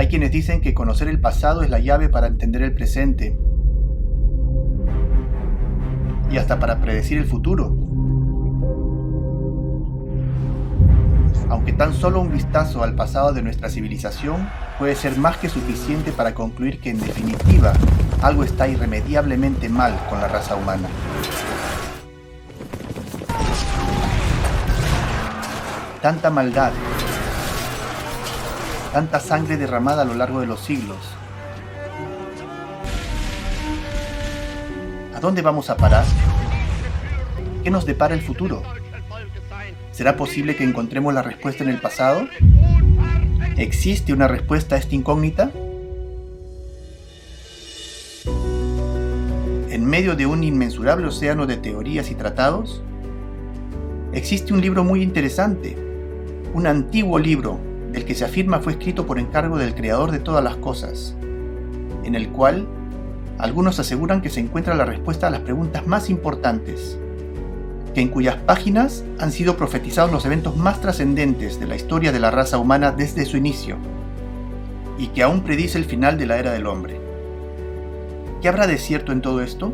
Hay quienes dicen que conocer el pasado es la llave para entender el presente y hasta para predecir el futuro. Aunque tan solo un vistazo al pasado de nuestra civilización puede ser más que suficiente para concluir que en definitiva algo está irremediablemente mal con la raza humana. Tanta maldad, tanta sangre derramada a lo largo de los siglos. ¿A dónde vamos a parar? ¿Qué nos depara el futuro? ¿Será posible que encontremos la respuesta en el pasado? ¿Existe una respuesta a esta incógnita? En medio de un inmensurable océano de teorías y tratados, existe un libro muy interesante, un antiguo libro del que se afirma fue escrito por encargo del creador de todas las cosas, en el cual algunos aseguran que se encuentra la respuesta a las preguntas más importantes que en cuyas páginas han sido profetizados los eventos más trascendentes de la historia de la raza humana desde su inicio, y que aún predice el final de la era del hombre. ¿Qué habrá de cierto en todo esto?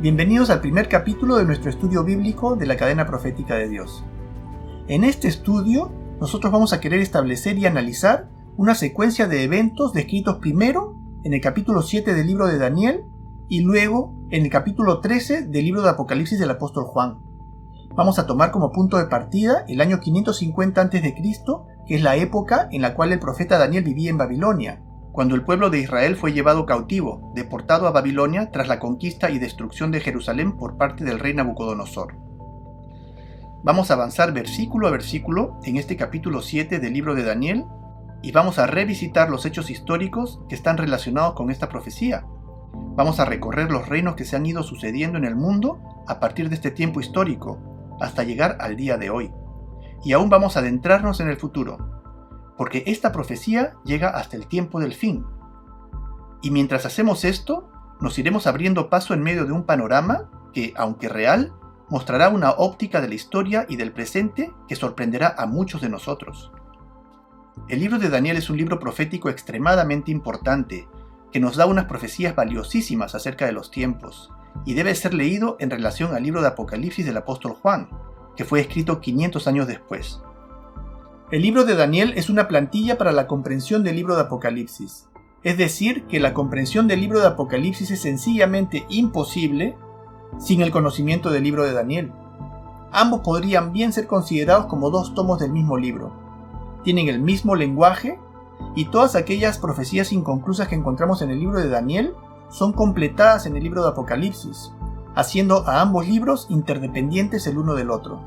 Bienvenidos al primer capítulo de nuestro estudio bíblico de la cadena profética de Dios. En este estudio, nosotros vamos a querer establecer y analizar una secuencia de eventos descritos primero en el capítulo 7 del libro de Daniel y luego en el capítulo 13 del libro de Apocalipsis del apóstol Juan. Vamos a tomar como punto de partida el año 550 a.C., que es la época en la cual el profeta Daniel vivía en Babilonia, cuando el pueblo de Israel fue llevado cautivo, deportado a Babilonia tras la conquista y destrucción de Jerusalén por parte del rey Nabucodonosor. Vamos a avanzar versículo a versículo en este capítulo 7 del libro de Daniel y vamos a revisitar los hechos históricos que están relacionados con esta profecía Vamos a recorrer los reinos que se han ido sucediendo en el mundo a partir de este tiempo histórico, hasta llegar al día de hoy. Y aún vamos a adentrarnos en el futuro, porque esta profecía llega hasta el tiempo del fin. Y mientras hacemos esto, nos iremos abriendo paso en medio de un panorama que, aunque real, mostrará una óptica de la historia y del presente que sorprenderá a muchos de nosotros. El libro de Daniel es un libro profético extremadamente importante, que nos da unas profecías valiosísimas acerca de los tiempos, y debe ser leído en relación al libro de Apocalipsis del apóstol Juan, que fue escrito 500 años después. El libro de Daniel es una plantilla para la comprensión del libro de Apocalipsis, es decir, que la comprensión del libro de Apocalipsis es sencillamente imposible sin el conocimiento del libro de Daniel. Ambos podrían bien ser considerados como dos tomos del mismo libro. Tienen el mismo lenguaje y todas aquellas profecías inconclusas que encontramos en el libro de Daniel son completadas en el libro de Apocalipsis, haciendo a ambos libros interdependientes el uno del otro.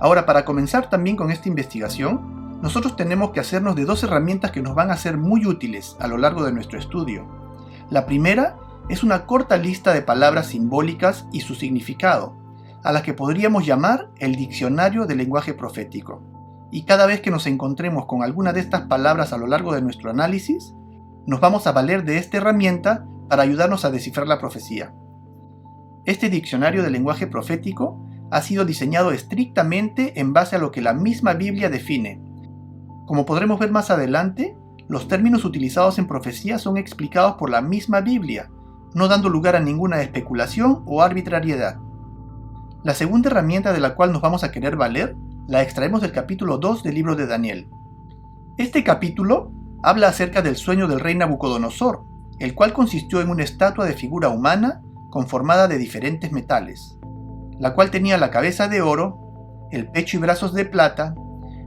Ahora, para comenzar también con esta investigación, nosotros tenemos que hacernos de dos herramientas que nos van a ser muy útiles a lo largo de nuestro estudio. La primera es una corta lista de palabras simbólicas y su significado, a la que podríamos llamar el diccionario del lenguaje profético y cada vez que nos encontremos con alguna de estas palabras a lo largo de nuestro análisis, nos vamos a valer de esta herramienta para ayudarnos a descifrar la profecía. Este diccionario de lenguaje profético ha sido diseñado estrictamente en base a lo que la misma Biblia define. Como podremos ver más adelante, los términos utilizados en profecía son explicados por la misma Biblia, no dando lugar a ninguna especulación o arbitrariedad. La segunda herramienta de la cual nos vamos a querer valer la extraemos del capítulo 2 del libro de Daniel. Este capítulo habla acerca del sueño del rey Nabucodonosor, el cual consistió en una estatua de figura humana conformada de diferentes metales, la cual tenía la cabeza de oro, el pecho y brazos de plata,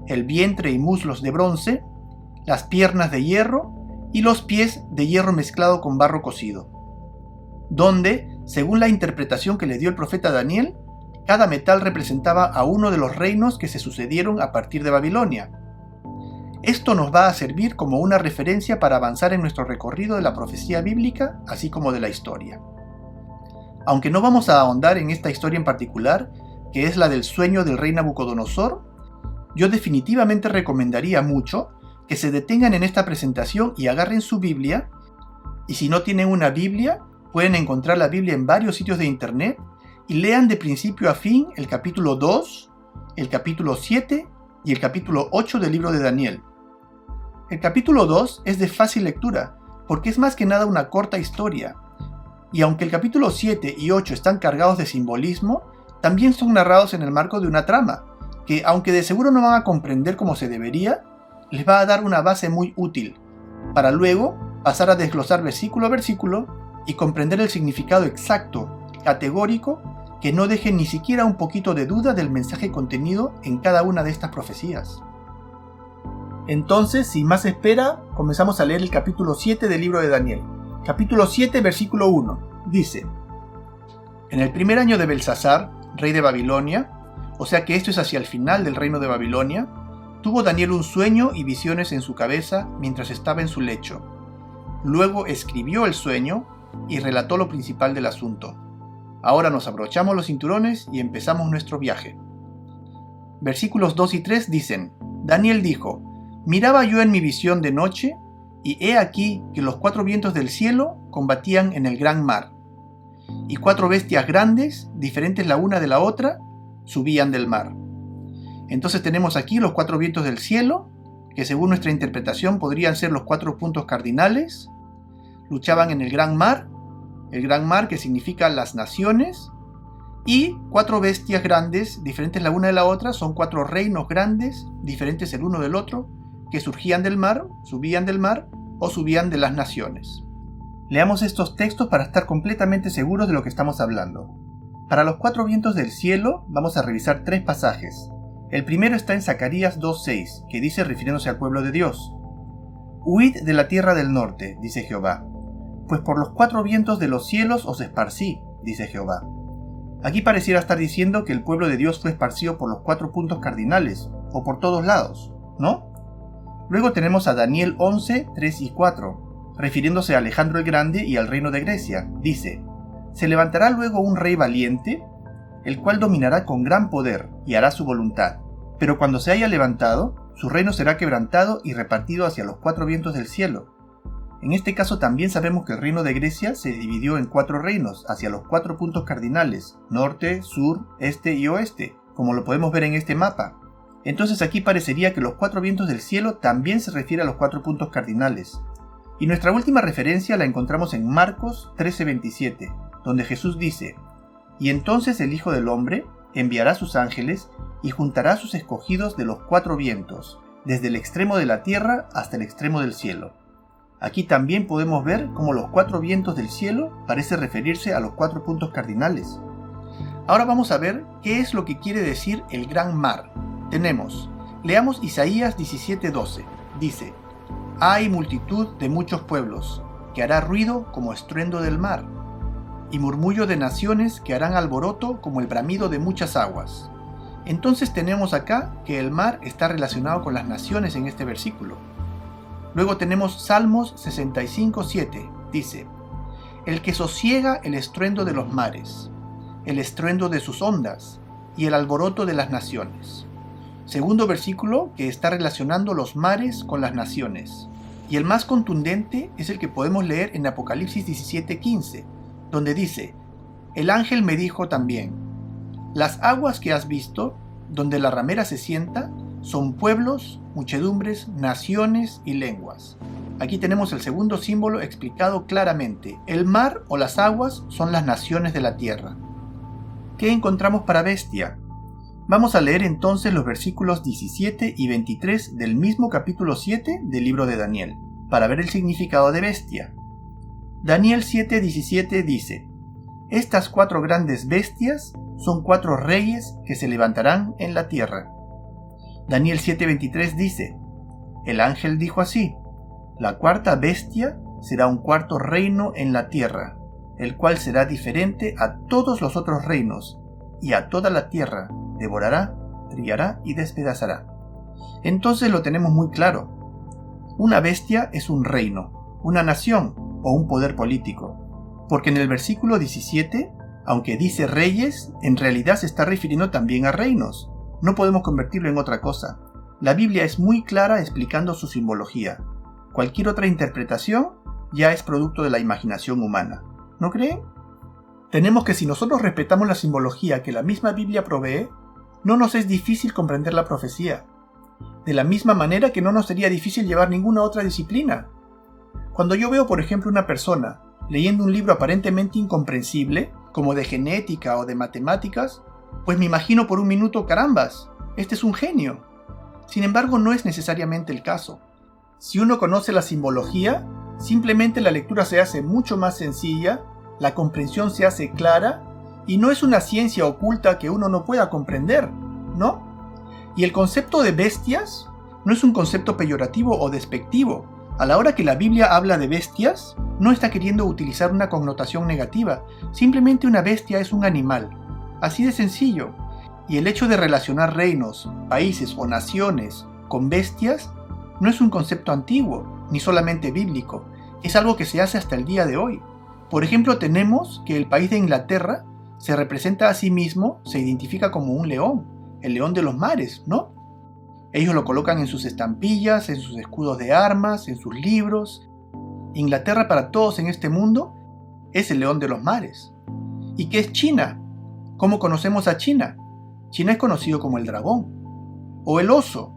el vientre y muslos de bronce, las piernas de hierro y los pies de hierro mezclado con barro cocido, donde, según la interpretación que le dio el profeta Daniel, cada metal representaba a uno de los reinos que se sucedieron a partir de Babilonia. Esto nos va a servir como una referencia para avanzar en nuestro recorrido de la profecía bíblica, así como de la historia. Aunque no vamos a ahondar en esta historia en particular, que es la del sueño del rey Nabucodonosor, yo definitivamente recomendaría mucho que se detengan en esta presentación y agarren su Biblia, y si no tienen una Biblia, pueden encontrar la Biblia en varios sitios de internet y lean de principio a fin el capítulo 2, el capítulo 7 y el capítulo 8 del libro de Daniel. El capítulo 2 es de fácil lectura, porque es más que nada una corta historia. Y aunque el capítulo 7 y 8 están cargados de simbolismo, también son narrados en el marco de una trama, que aunque de seguro no van a comprender como se debería, les va a dar una base muy útil, para luego pasar a desglosar versículo a versículo y comprender el significado exacto, categórico, que no deje ni siquiera un poquito de duda del mensaje contenido en cada una de estas profecías. Entonces, sin más espera, comenzamos a leer el capítulo 7 del libro de Daniel. Capítulo 7, versículo 1. Dice, En el primer año de Belsasar, rey de Babilonia, o sea que esto es hacia el final del reino de Babilonia, tuvo Daniel un sueño y visiones en su cabeza mientras estaba en su lecho. Luego escribió el sueño y relató lo principal del asunto. Ahora nos abrochamos los cinturones y empezamos nuestro viaje. Versículos 2 y 3 dicen, Daniel dijo, Miraba yo en mi visión de noche, y he aquí que los cuatro vientos del cielo combatían en el gran mar, y cuatro bestias grandes, diferentes la una de la otra, subían del mar. Entonces tenemos aquí los cuatro vientos del cielo, que según nuestra interpretación podrían ser los cuatro puntos cardinales, luchaban en el gran mar, el gran mar que significa las naciones, y cuatro bestias grandes, diferentes la una de la otra, son cuatro reinos grandes, diferentes el uno del otro, que surgían del mar, subían del mar o subían de las naciones. Leamos estos textos para estar completamente seguros de lo que estamos hablando. Para los cuatro vientos del cielo vamos a revisar tres pasajes. El primero está en Zacarías 2.6, que dice refiriéndose al pueblo de Dios. Huid de la tierra del norte, dice Jehová, pues por los cuatro vientos de los cielos os esparcí, dice Jehová. Aquí pareciera estar diciendo que el pueblo de Dios fue esparcido por los cuatro puntos cardinales, o por todos lados, ¿no? Luego tenemos a Daniel 11, 3 y 4, refiriéndose a Alejandro el Grande y al reino de Grecia. Dice, Se levantará luego un rey valiente, el cual dominará con gran poder y hará su voluntad. Pero cuando se haya levantado, su reino será quebrantado y repartido hacia los cuatro vientos del cielo. En este caso también sabemos que el reino de Grecia se dividió en cuatro reinos, hacia los cuatro puntos cardinales, norte, sur, este y oeste, como lo podemos ver en este mapa. Entonces aquí parecería que los cuatro vientos del cielo también se refiere a los cuatro puntos cardinales. Y nuestra última referencia la encontramos en Marcos 13:27, donde Jesús dice, Y entonces el Hijo del Hombre enviará sus ángeles y juntará sus escogidos de los cuatro vientos, desde el extremo de la tierra hasta el extremo del cielo. Aquí también podemos ver cómo los cuatro vientos del cielo parece referirse a los cuatro puntos cardinales. Ahora vamos a ver qué es lo que quiere decir el gran mar, tenemos, leamos Isaías 17:12. Dice, hay multitud de muchos pueblos, que hará ruido como estruendo del mar, y murmullo de naciones que harán alboroto como el bramido de muchas aguas. Entonces tenemos acá que el mar está relacionado con las naciones en este versículo. Luego tenemos Salmos 65:7. Dice, el que sosiega el estruendo de los mares, el estruendo de sus ondas y el alboroto de las naciones. Segundo versículo que está relacionando los mares con las naciones. Y el más contundente es el que podemos leer en Apocalipsis 17:15, donde dice, El ángel me dijo también, las aguas que has visto, donde la ramera se sienta, son pueblos, muchedumbres, naciones y lenguas. Aquí tenemos el segundo símbolo explicado claramente. El mar o las aguas son las naciones de la tierra. ¿Qué encontramos para bestia? Vamos a leer entonces los versículos 17 y 23 del mismo capítulo 7 del libro de Daniel, para ver el significado de bestia. Daniel 7:17 dice, Estas cuatro grandes bestias son cuatro reyes que se levantarán en la tierra. Daniel 7:23 dice, El ángel dijo así, La cuarta bestia será un cuarto reino en la tierra, el cual será diferente a todos los otros reinos, y a toda la tierra devorará, trillará y despedazará. Entonces lo tenemos muy claro. Una bestia es un reino, una nación o un poder político. Porque en el versículo 17, aunque dice reyes, en realidad se está refiriendo también a reinos. No podemos convertirlo en otra cosa. La Biblia es muy clara explicando su simbología. Cualquier otra interpretación ya es producto de la imaginación humana. ¿No creen? Tenemos que si nosotros respetamos la simbología que la misma Biblia provee, no nos es difícil comprender la profecía. de la misma manera que no nos sería difícil llevar ninguna otra disciplina. Cuando yo veo, por ejemplo, una persona leyendo un libro aparentemente incomprensible, como de genética o de matemáticas, pues me imagino por un minuto, carambas, este es un genio. Sin embargo, no es necesariamente el caso. Si uno conoce la simbología, simplemente la lectura se hace mucho más sencilla, la comprensión se hace clara, y no es una ciencia oculta que uno no pueda comprender, ¿no? Y el concepto de bestias no es un concepto peyorativo o despectivo. A la hora que la Biblia habla de bestias, no está queriendo utilizar una connotación negativa, simplemente una bestia es un animal. Así de sencillo. Y el hecho de relacionar reinos, países o naciones con bestias no es un concepto antiguo, ni solamente bíblico, es algo que se hace hasta el día de hoy. Por ejemplo, tenemos que el país de Inglaterra se representa a sí mismo, se identifica como un león, el león de los mares, ¿no? Ellos lo colocan en sus estampillas, en sus escudos de armas, en sus libros. Inglaterra para todos en este mundo es el león de los mares. ¿Y qué es China? ¿Cómo conocemos a China? China es conocido como el dragón. O el oso.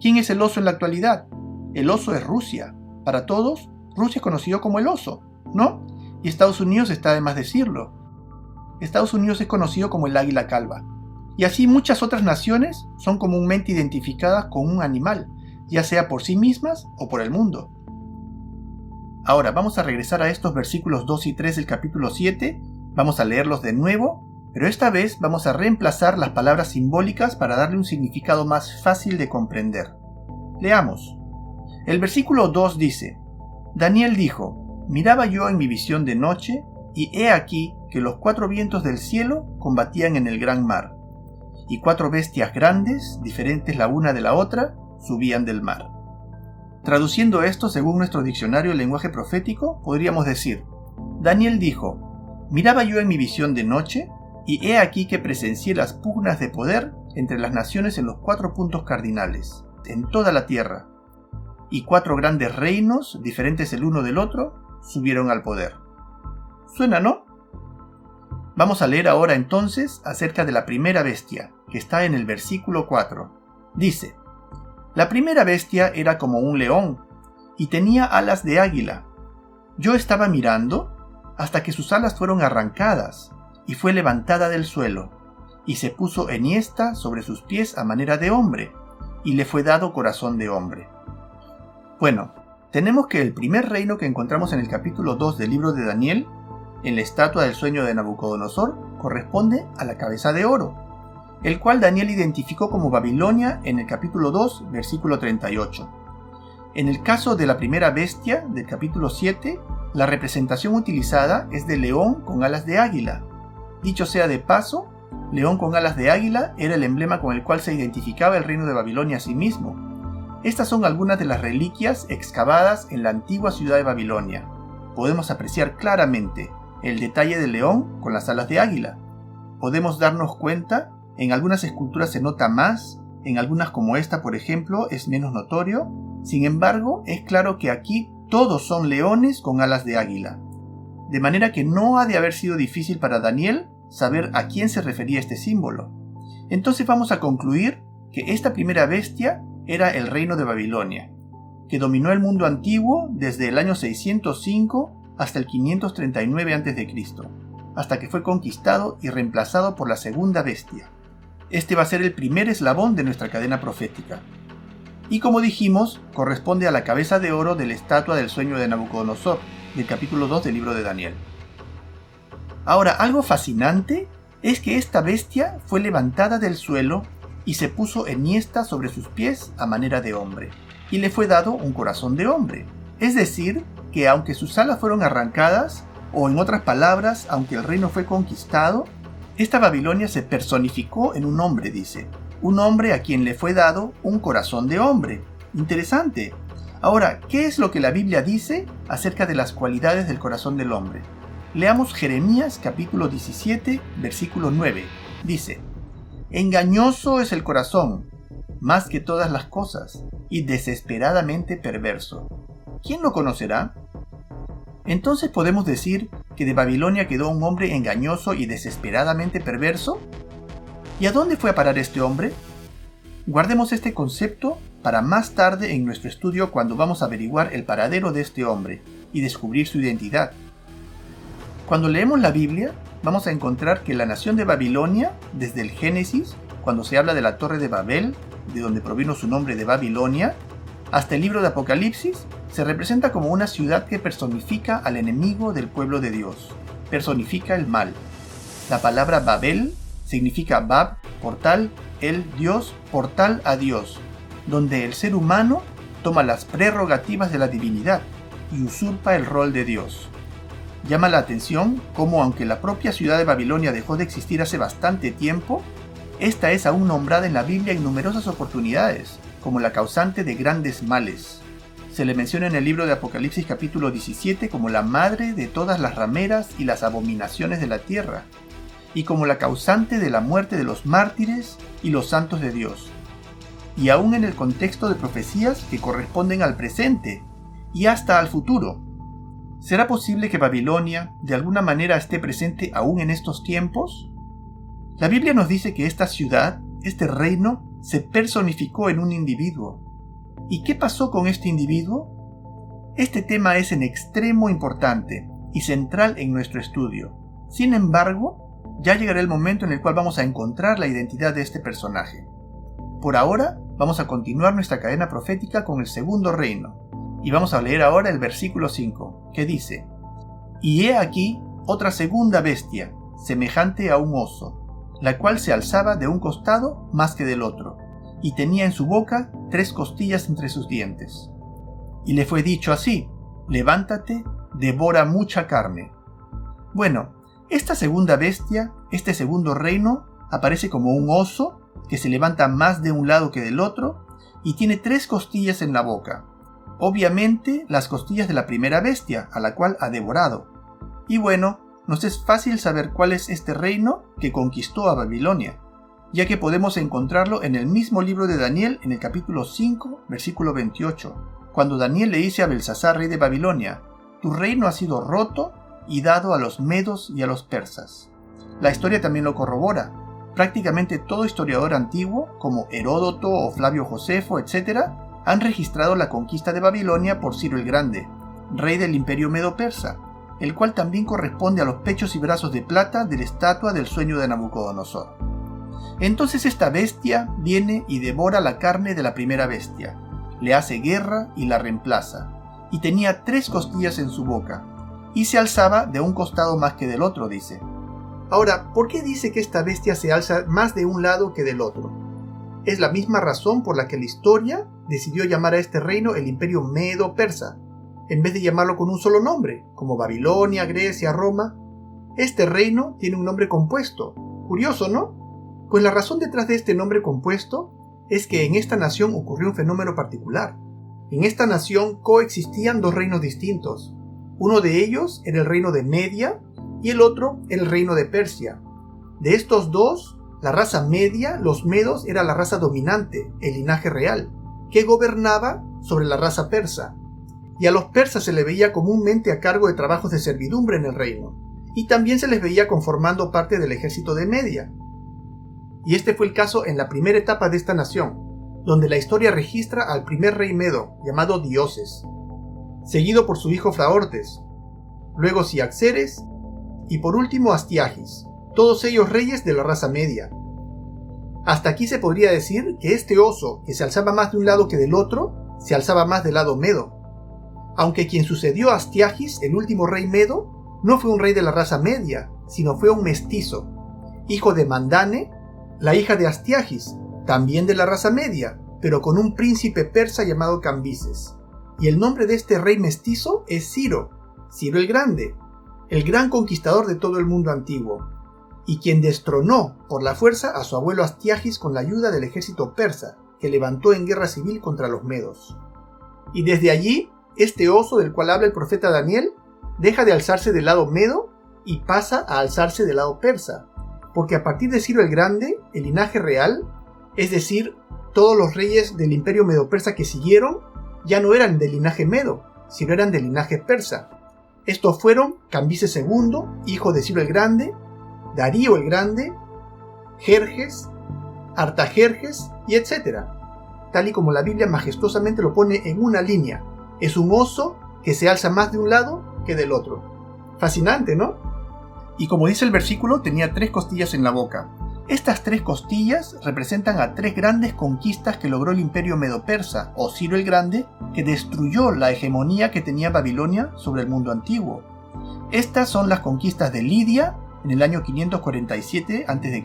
¿Quién es el oso en la actualidad? El oso es Rusia. Para todos, Rusia es conocido como el oso, ¿no? Y Estados Unidos está de más decirlo. Estados Unidos es conocido como el águila calva. Y así muchas otras naciones son comúnmente identificadas con un animal, ya sea por sí mismas o por el mundo. Ahora vamos a regresar a estos versículos 2 y 3 del capítulo 7, vamos a leerlos de nuevo pero esta vez vamos a reemplazar las palabras simbólicas para darle un significado más fácil de comprender. Leamos. El versículo 2 dice, Daniel dijo, Miraba yo en mi visión de noche, y he aquí que los cuatro vientos del cielo combatían en el gran mar, y cuatro bestias grandes, diferentes la una de la otra, subían del mar. Traduciendo esto según nuestro diccionario lenguaje profético, podríamos decir, Daniel dijo, Miraba yo en mi visión de noche, y he aquí que presencié las pugnas de poder entre las naciones en los cuatro puntos cardinales, en toda la tierra, y cuatro grandes reinos, diferentes el uno del otro, subieron al poder. ¿Suena, no? Vamos a leer ahora entonces acerca de la primera bestia, que está en el versículo 4. Dice, La primera bestia era como un león, y tenía alas de águila. Yo estaba mirando hasta que sus alas fueron arrancadas, y fue levantada del suelo, y se puso enhiesta sobre sus pies a manera de hombre, y le fue dado corazón de hombre. Bueno, tenemos que el primer reino que encontramos en el capítulo 2 del libro de Daniel, en la estatua del sueño de Nabucodonosor, corresponde a la cabeza de oro, el cual Daniel identificó como Babilonia en el capítulo 2, versículo 38. En el caso de la primera bestia del capítulo 7, la representación utilizada es de león con alas de águila, Dicho sea de paso, león con alas de águila era el emblema con el cual se identificaba el reino de Babilonia a sí mismo. Estas son algunas de las reliquias excavadas en la antigua ciudad de Babilonia. Podemos apreciar claramente el detalle del león con las alas de águila. Podemos darnos cuenta, en algunas esculturas se nota más, en algunas como esta por ejemplo es menos notorio, sin embargo es claro que aquí todos son leones con alas de águila. De manera que no ha de haber sido difícil para Daniel saber a quién se refería este símbolo. Entonces vamos a concluir que esta primera bestia era el reino de Babilonia, que dominó el mundo antiguo desde el año 605 hasta el 539 a.C., hasta que fue conquistado y reemplazado por la segunda bestia. Este va a ser el primer eslabón de nuestra cadena profética. Y como dijimos, corresponde a la cabeza de oro de la estatua del sueño de Nabucodonosor, del capítulo 2 del libro de Daniel. Ahora, algo fascinante es que esta bestia fue levantada del suelo y se puso enhiesta sobre sus pies a manera de hombre, y le fue dado un corazón de hombre. Es decir, que aunque sus alas fueron arrancadas, o en otras palabras, aunque el reino fue conquistado, esta Babilonia se personificó en un hombre, dice, un hombre a quien le fue dado un corazón de hombre. Interesante. Ahora, ¿qué es lo que la Biblia dice acerca de las cualidades del corazón del hombre? Leamos Jeremías capítulo 17, versículo 9. Dice, Engañoso es el corazón, más que todas las cosas, y desesperadamente perverso. ¿Quién lo conocerá? Entonces podemos decir que de Babilonia quedó un hombre engañoso y desesperadamente perverso. ¿Y a dónde fue a parar este hombre? Guardemos este concepto para más tarde en nuestro estudio cuando vamos a averiguar el paradero de este hombre y descubrir su identidad. Cuando leemos la Biblia, vamos a encontrar que la nación de Babilonia, desde el Génesis, cuando se habla de la torre de Babel, de donde provino su nombre de Babilonia, hasta el libro de Apocalipsis, se representa como una ciudad que personifica al enemigo del pueblo de Dios, personifica el mal. La palabra Babel significa Bab, portal, el Dios, portal a Dios, donde el ser humano toma las prerrogativas de la divinidad y usurpa el rol de Dios. Llama la atención cómo aunque la propia ciudad de Babilonia dejó de existir hace bastante tiempo, esta es aún nombrada en la Biblia en numerosas oportunidades, como la causante de grandes males. Se le menciona en el libro de Apocalipsis capítulo 17 como la madre de todas las rameras y las abominaciones de la tierra, y como la causante de la muerte de los mártires y los santos de Dios, y aún en el contexto de profecías que corresponden al presente y hasta al futuro. ¿Será posible que Babilonia de alguna manera esté presente aún en estos tiempos? La Biblia nos dice que esta ciudad, este reino, se personificó en un individuo. ¿Y qué pasó con este individuo? Este tema es en extremo importante y central en nuestro estudio. Sin embargo, ya llegará el momento en el cual vamos a encontrar la identidad de este personaje. Por ahora, vamos a continuar nuestra cadena profética con el segundo reino, y vamos a leer ahora el versículo 5, que dice, Y he aquí otra segunda bestia, semejante a un oso, la cual se alzaba de un costado más que del otro, y tenía en su boca tres costillas entre sus dientes. Y le fue dicho así, levántate, devora mucha carne. Bueno, esta segunda bestia, este segundo reino, aparece como un oso que se levanta más de un lado que del otro y tiene tres costillas en la boca. Obviamente las costillas de la primera bestia, a la cual ha devorado. Y bueno, nos es fácil saber cuál es este reino que conquistó a Babilonia, ya que podemos encontrarlo en el mismo libro de Daniel en el capítulo 5, versículo 28, cuando Daniel le dice a Belsasar, rey de Babilonia, Tu reino ha sido roto y dado a los medos y a los persas. La historia también lo corrobora. Prácticamente todo historiador antiguo, como Heródoto o Flavio Josefo, etc., han registrado la conquista de Babilonia por Ciro el Grande, rey del imperio medo-persa, el cual también corresponde a los pechos y brazos de plata de la estatua del sueño de Nabucodonosor. Entonces esta bestia viene y devora la carne de la primera bestia, le hace guerra y la reemplaza, y tenía tres costillas en su boca, y se alzaba de un costado más que del otro, dice. Ahora, ¿por qué dice que esta bestia se alza más de un lado que del otro? Es la misma razón por la que la historia decidió llamar a este reino el imperio medo-persa, en vez de llamarlo con un solo nombre, como Babilonia, Grecia, Roma. Este reino tiene un nombre compuesto. Curioso, ¿no? Pues la razón detrás de este nombre compuesto es que en esta nación ocurrió un fenómeno particular. En esta nación coexistían dos reinos distintos, uno de ellos era el reino de Media y el otro el reino de Persia. De estos dos, la raza media, los medos, era la raza dominante, el linaje real, que gobernaba sobre la raza persa. Y a los persas se les veía comúnmente a cargo de trabajos de servidumbre en el reino, y también se les veía conformando parte del ejército de Media. Y este fue el caso en la primera etapa de esta nación, donde la historia registra al primer rey medo, llamado Dioses, seguido por su hijo Fraortes, luego Ciaxeres y por último Astiagis, todos ellos reyes de la raza media. Hasta aquí se podría decir que este oso, que se alzaba más de un lado que del otro, se alzaba más del lado medo. Aunque quien sucedió a Astiagis, el último rey medo, no fue un rey de la raza media, sino fue un mestizo, hijo de Mandane, la hija de Astiagis, también de la raza media, pero con un príncipe persa llamado Cambises y el nombre de este rey mestizo es Ciro, Ciro el Grande, el gran conquistador de todo el mundo antiguo, y quien destronó por la fuerza a su abuelo Astiagis con la ayuda del ejército persa, que levantó en guerra civil contra los medos. Y desde allí, este oso del cual habla el profeta Daniel deja de alzarse del lado medo y pasa a alzarse del lado persa, porque a partir de Ciro el Grande, el linaje real, es decir, todos los reyes del imperio medo-persa que siguieron, ya no eran de linaje medo, sino eran de linaje persa. Estos fueron Cambises II, hijo de Ciro el Grande, Darío el Grande, Jerjes, Artajerjes y etc. tal y como la Biblia majestuosamente lo pone en una línea. Es un oso que se alza más de un lado que del otro. Fascinante, ¿no? Y como dice el versículo, tenía tres costillas en la boca. Estas tres costillas representan a tres grandes conquistas que logró el imperio medo-persa, o Ciro el Grande, que destruyó la hegemonía que tenía Babilonia sobre el mundo antiguo. Estas son las conquistas de Lidia en el año 547 a.C.,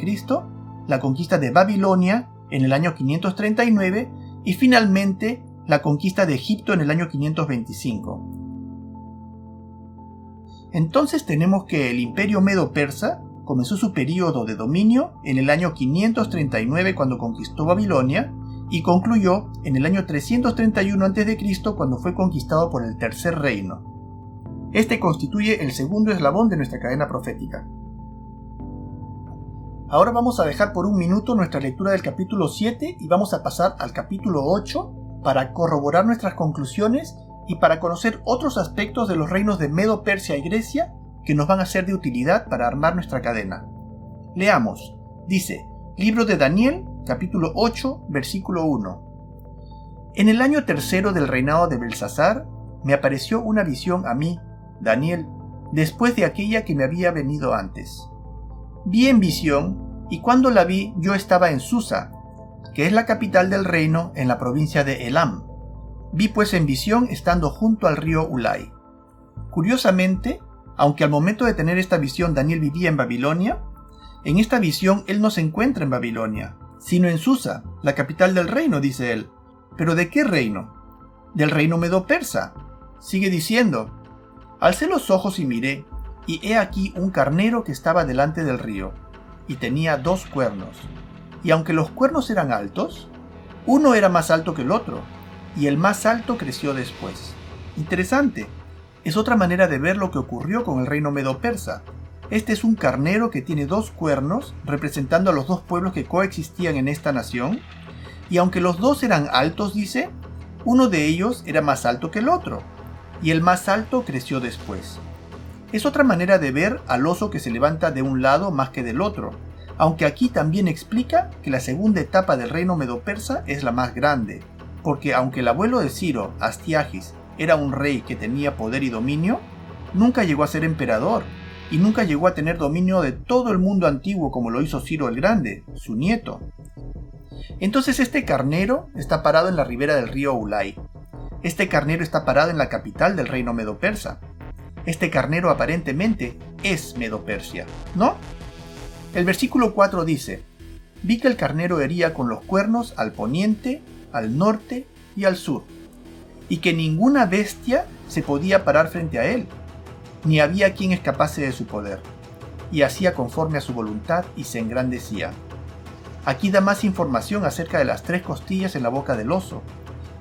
la conquista de Babilonia en el año 539 y finalmente la conquista de Egipto en el año 525. Entonces tenemos que el imperio medo-persa comenzó su periodo de dominio en el año 539 cuando conquistó Babilonia y concluyó en el año 331 a.C. cuando fue conquistado por el Tercer Reino. Este constituye el segundo eslabón de nuestra cadena profética. Ahora vamos a dejar por un minuto nuestra lectura del capítulo 7 y vamos a pasar al capítulo 8 para corroborar nuestras conclusiones y para conocer otros aspectos de los reinos de Medo, Persia y Grecia que nos van a ser de utilidad para armar nuestra cadena. Leamos. Dice, Libro de Daniel, capítulo 8, versículo 1. En el año tercero del reinado de Belsasar, me apareció una visión a mí, Daniel, después de aquella que me había venido antes. Vi en visión, y cuando la vi yo estaba en Susa, que es la capital del reino en la provincia de Elam. Vi pues en visión estando junto al río Ulai. Curiosamente, aunque al momento de tener esta visión Daniel vivía en Babilonia, en esta visión él no se encuentra en Babilonia, sino en Susa, la capital del reino, dice él. ¿Pero de qué reino? Del reino medo-persa. Sigue diciendo, Alcé los ojos y miré, y he aquí un carnero que estaba delante del río, y tenía dos cuernos. Y aunque los cuernos eran altos, uno era más alto que el otro, y el más alto creció después. Interesante. Es otra manera de ver lo que ocurrió con el reino medo-persa. Este es un carnero que tiene dos cuernos, representando a los dos pueblos que coexistían en esta nación, y aunque los dos eran altos, dice, uno de ellos era más alto que el otro, y el más alto creció después. Es otra manera de ver al oso que se levanta de un lado más que del otro, aunque aquí también explica que la segunda etapa del reino medo-persa es la más grande, porque aunque el abuelo de Ciro, Astiagis, era un rey que tenía poder y dominio, nunca llegó a ser emperador, y nunca llegó a tener dominio de todo el mundo antiguo como lo hizo Ciro el Grande, su nieto. Entonces este carnero está parado en la ribera del río Ulai, este carnero está parado en la capital del reino medo-persa. Este carnero aparentemente es Medo-Persia, ¿no? El versículo 4 dice, Vi que el carnero hería con los cuernos al poniente, al norte y al sur, y que ninguna bestia se podía parar frente a él, ni había quien escapase de su poder, y hacía conforme a su voluntad y se engrandecía. Aquí da más información acerca de las tres costillas en la boca del oso,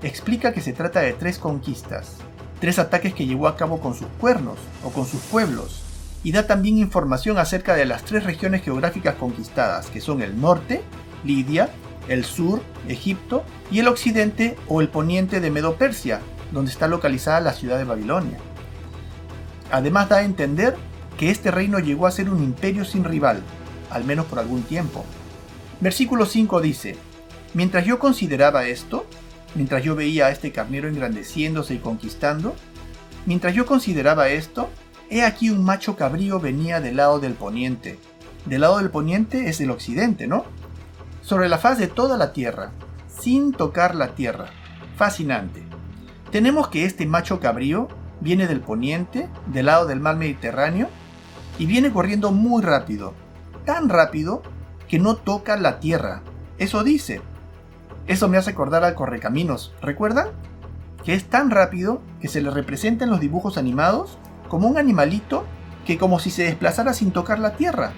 explica que se trata de tres conquistas, tres ataques que llevó a cabo con sus cuernos o con sus pueblos, y da también información acerca de las tres regiones geográficas conquistadas, que son el norte, Lidia, el sur, Egipto, y el occidente o el poniente de Medo-Persia, donde está localizada la ciudad de Babilonia. Además da a entender que este reino llegó a ser un imperio sin rival, al menos por algún tiempo. Versículo 5 dice, Mientras yo consideraba esto, mientras yo veía a este carnero engrandeciéndose y conquistando, mientras yo consideraba esto, he aquí un macho cabrío venía del lado del poniente. Del lado del poniente es el occidente, ¿no? Sobre la faz de toda la tierra, sin tocar la tierra. Fascinante. Tenemos que este macho cabrío viene del poniente, del lado del mar Mediterráneo, y viene corriendo muy rápido, tan rápido que no toca la tierra. Eso dice, eso me hace acordar al Correcaminos, ¿recuerdan? Que es tan rápido que se le representa en los dibujos animados como un animalito que como si se desplazara sin tocar la tierra.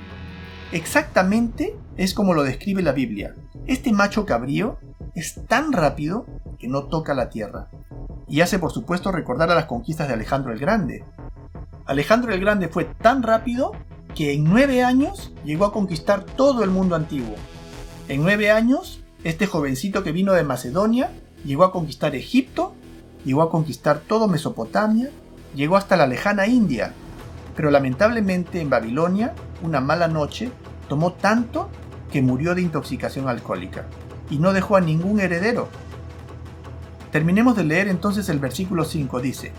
Exactamente es como lo describe la Biblia. Este macho cabrío es tan rápido que no toca la tierra. Y hace por supuesto recordar a las conquistas de Alejandro el Grande. Alejandro el Grande fue tan rápido que en nueve años llegó a conquistar todo el mundo antiguo. En nueve años este jovencito que vino de Macedonia llegó a conquistar Egipto, llegó a conquistar todo Mesopotamia, llegó hasta la lejana India, pero lamentablemente en Babilonia, una mala noche, tomó tanto que murió de intoxicación alcohólica y no dejó a ningún heredero. Terminemos de leer entonces el versículo 5, dice,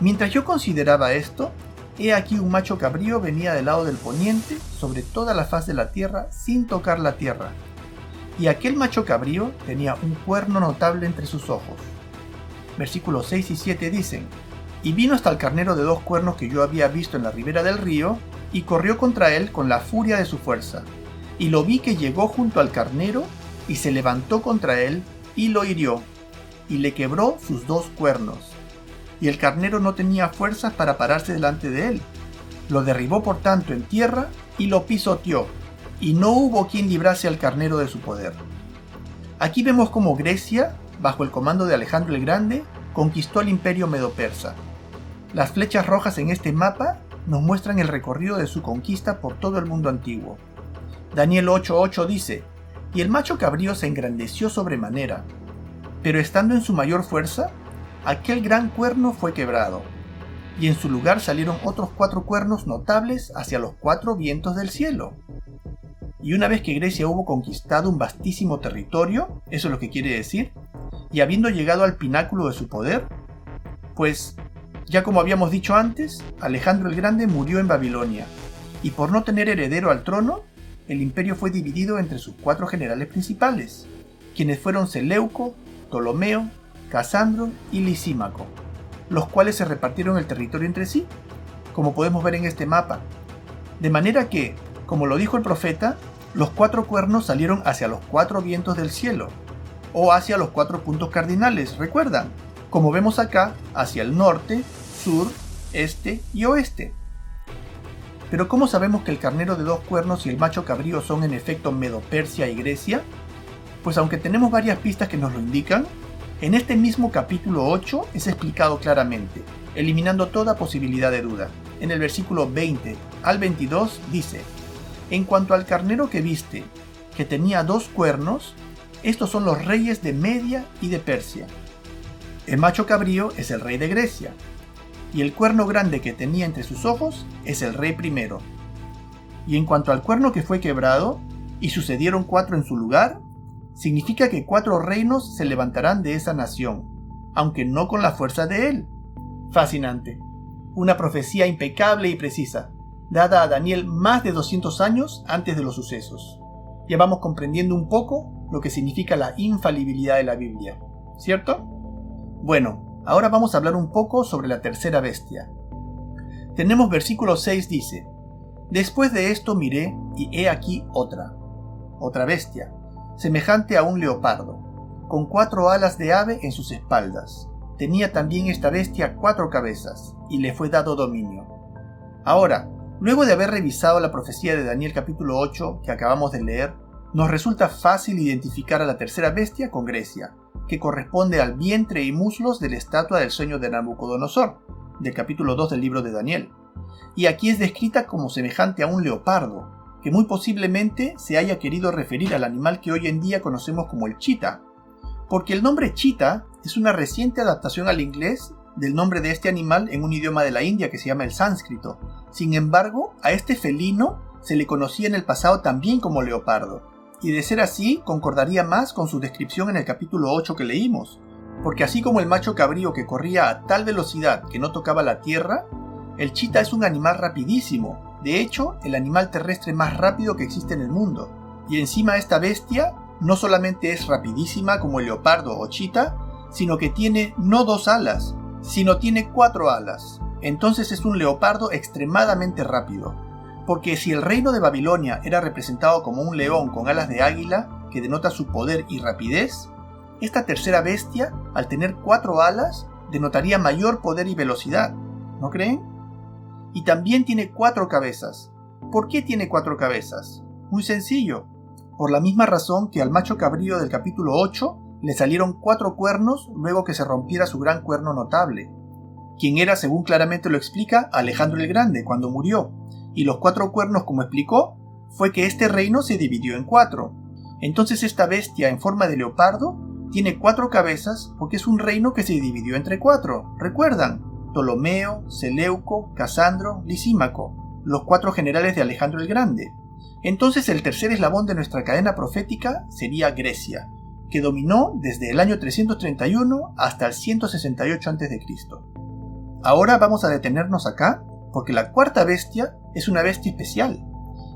Mientras yo consideraba esto, he aquí un macho cabrío venía del lado del poniente sobre toda la faz de la tierra sin tocar la tierra. Y aquel macho cabrío tenía un cuerno notable entre sus ojos. Versículos 6 y 7 dicen, Y vino hasta el carnero de dos cuernos que yo había visto en la ribera del río, y corrió contra él con la furia de su fuerza. Y lo vi que llegó junto al carnero, y se levantó contra él, y lo hirió, y le quebró sus dos cuernos. Y el carnero no tenía fuerzas para pararse delante de él. Lo derribó por tanto en tierra, y lo pisoteó, y no hubo quien librase al carnero de su poder. Aquí vemos cómo Grecia, bajo el comando de Alejandro el Grande, conquistó el imperio medo-persa. Las flechas rojas en este mapa nos muestran el recorrido de su conquista por todo el mundo antiguo. Daniel 8:8 dice, y el macho cabrío se engrandeció sobremanera, pero estando en su mayor fuerza, aquel gran cuerno fue quebrado, y en su lugar salieron otros cuatro cuernos notables hacia los cuatro vientos del cielo. Y una vez que Grecia hubo conquistado un vastísimo territorio, eso es lo que quiere decir, y habiendo llegado al pináculo de su poder, pues, ya como habíamos dicho antes, Alejandro el Grande murió en Babilonia, y por no tener heredero al trono, el imperio fue dividido entre sus cuatro generales principales, quienes fueron Seleuco, Ptolomeo, Casandro y Lisímaco, los cuales se repartieron el territorio entre sí, como podemos ver en este mapa. De manera que, como lo dijo el profeta, los cuatro cuernos salieron hacia los cuatro vientos del cielo, o hacia los cuatro puntos cardinales, recuerdan, como vemos acá, hacia el norte, sur, este y oeste. Pero ¿cómo sabemos que el carnero de dos cuernos y el macho cabrío son en efecto Medo-Persia y Grecia? Pues aunque tenemos varias pistas que nos lo indican, en este mismo capítulo 8 es explicado claramente, eliminando toda posibilidad de duda. En el versículo 20 al 22 dice, En cuanto al carnero que viste, que tenía dos cuernos, estos son los reyes de Media y de Persia. El macho cabrío es el rey de Grecia, y el cuerno grande que tenía entre sus ojos es el rey primero. Y en cuanto al cuerno que fue quebrado, y sucedieron cuatro en su lugar, significa que cuatro reinos se levantarán de esa nación, aunque no con la fuerza de él. Fascinante. Una profecía impecable y precisa, dada a Daniel más de 200 años antes de los sucesos. Ya vamos comprendiendo un poco lo que significa la infalibilidad de la Biblia, ¿cierto? Bueno, ahora vamos a hablar un poco sobre la tercera bestia. Tenemos versículo 6 dice, Después de esto miré y he aquí otra, otra bestia, semejante a un leopardo, con cuatro alas de ave en sus espaldas. Tenía también esta bestia cuatro cabezas, y le fue dado dominio. Ahora, luego de haber revisado la profecía de Daniel capítulo 8 que acabamos de leer, nos resulta fácil identificar a la tercera bestia con Grecia, que corresponde al vientre y muslos de la estatua del sueño de Nabucodonosor, del capítulo 2 del libro de Daniel. Y aquí es descrita como semejante a un leopardo, que muy posiblemente se haya querido referir al animal que hoy en día conocemos como el chita, porque el nombre chita es una reciente adaptación al inglés del nombre de este animal en un idioma de la India que se llama el sánscrito. Sin embargo, a este felino se le conocía en el pasado también como leopardo, y de ser así concordaría más con su descripción en el capítulo 8 que leímos, porque así como el macho cabrío que corría a tal velocidad que no tocaba la tierra, el chita es un animal rapidísimo, de hecho, el animal terrestre más rápido que existe en el mundo. Y encima esta bestia no solamente es rapidísima como el leopardo o chita, sino que tiene no dos alas, sino tiene cuatro alas. Entonces es un leopardo extremadamente rápido. Porque si el reino de Babilonia era representado como un león con alas de águila, que denota su poder y rapidez, esta tercera bestia, al tener cuatro alas, denotaría mayor poder y velocidad. ¿No creen? y también tiene cuatro cabezas. ¿Por qué tiene cuatro cabezas? Muy sencillo. Por la misma razón que al macho cabrío del capítulo 8 le salieron cuatro cuernos luego que se rompiera su gran cuerno notable, quien era, según claramente lo explica, Alejandro el Grande cuando murió, y los cuatro cuernos, como explicó, fue que este reino se dividió en cuatro. Entonces esta bestia en forma de leopardo tiene cuatro cabezas porque es un reino que se dividió entre cuatro. ¿Recuerdan? Ptolomeo, Seleuco, Casandro, Lisímaco, los cuatro generales de Alejandro el Grande. Entonces el tercer eslabón de nuestra cadena profética sería Grecia, que dominó desde el año 331 hasta el 168 a.C. Ahora vamos a detenernos acá porque la cuarta bestia es una bestia especial.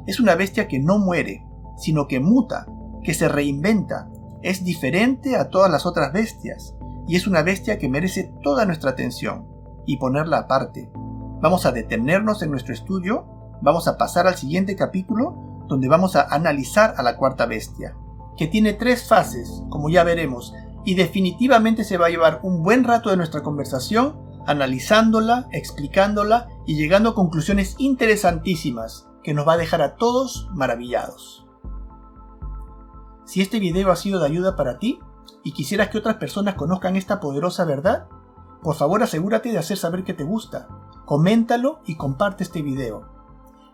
Es una bestia que no muere, sino que muta, que se reinventa, es diferente a todas las otras bestias, y es una bestia que merece toda nuestra atención, y ponerla aparte. Vamos a detenernos en nuestro estudio, vamos a pasar al siguiente capítulo, donde vamos a analizar a la cuarta bestia, que tiene tres fases, como ya veremos, y definitivamente se va a llevar un buen rato de nuestra conversación analizándola, explicándola y llegando a conclusiones interesantísimas que nos va a dejar a todos maravillados. Si este video ha sido de ayuda para ti y quisieras que otras personas conozcan esta poderosa verdad, por favor asegúrate de hacer saber que te gusta, coméntalo y comparte este video.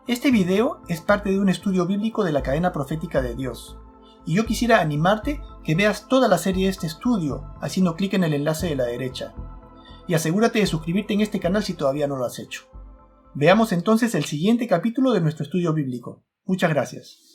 Este video es parte de un estudio bíblico de la cadena profética de Dios, y yo quisiera animarte que veas toda la serie de este estudio haciendo clic en el enlace de la derecha y asegúrate de suscribirte en este canal si todavía no lo has hecho. Veamos entonces el siguiente capítulo de nuestro estudio bíblico. Muchas gracias.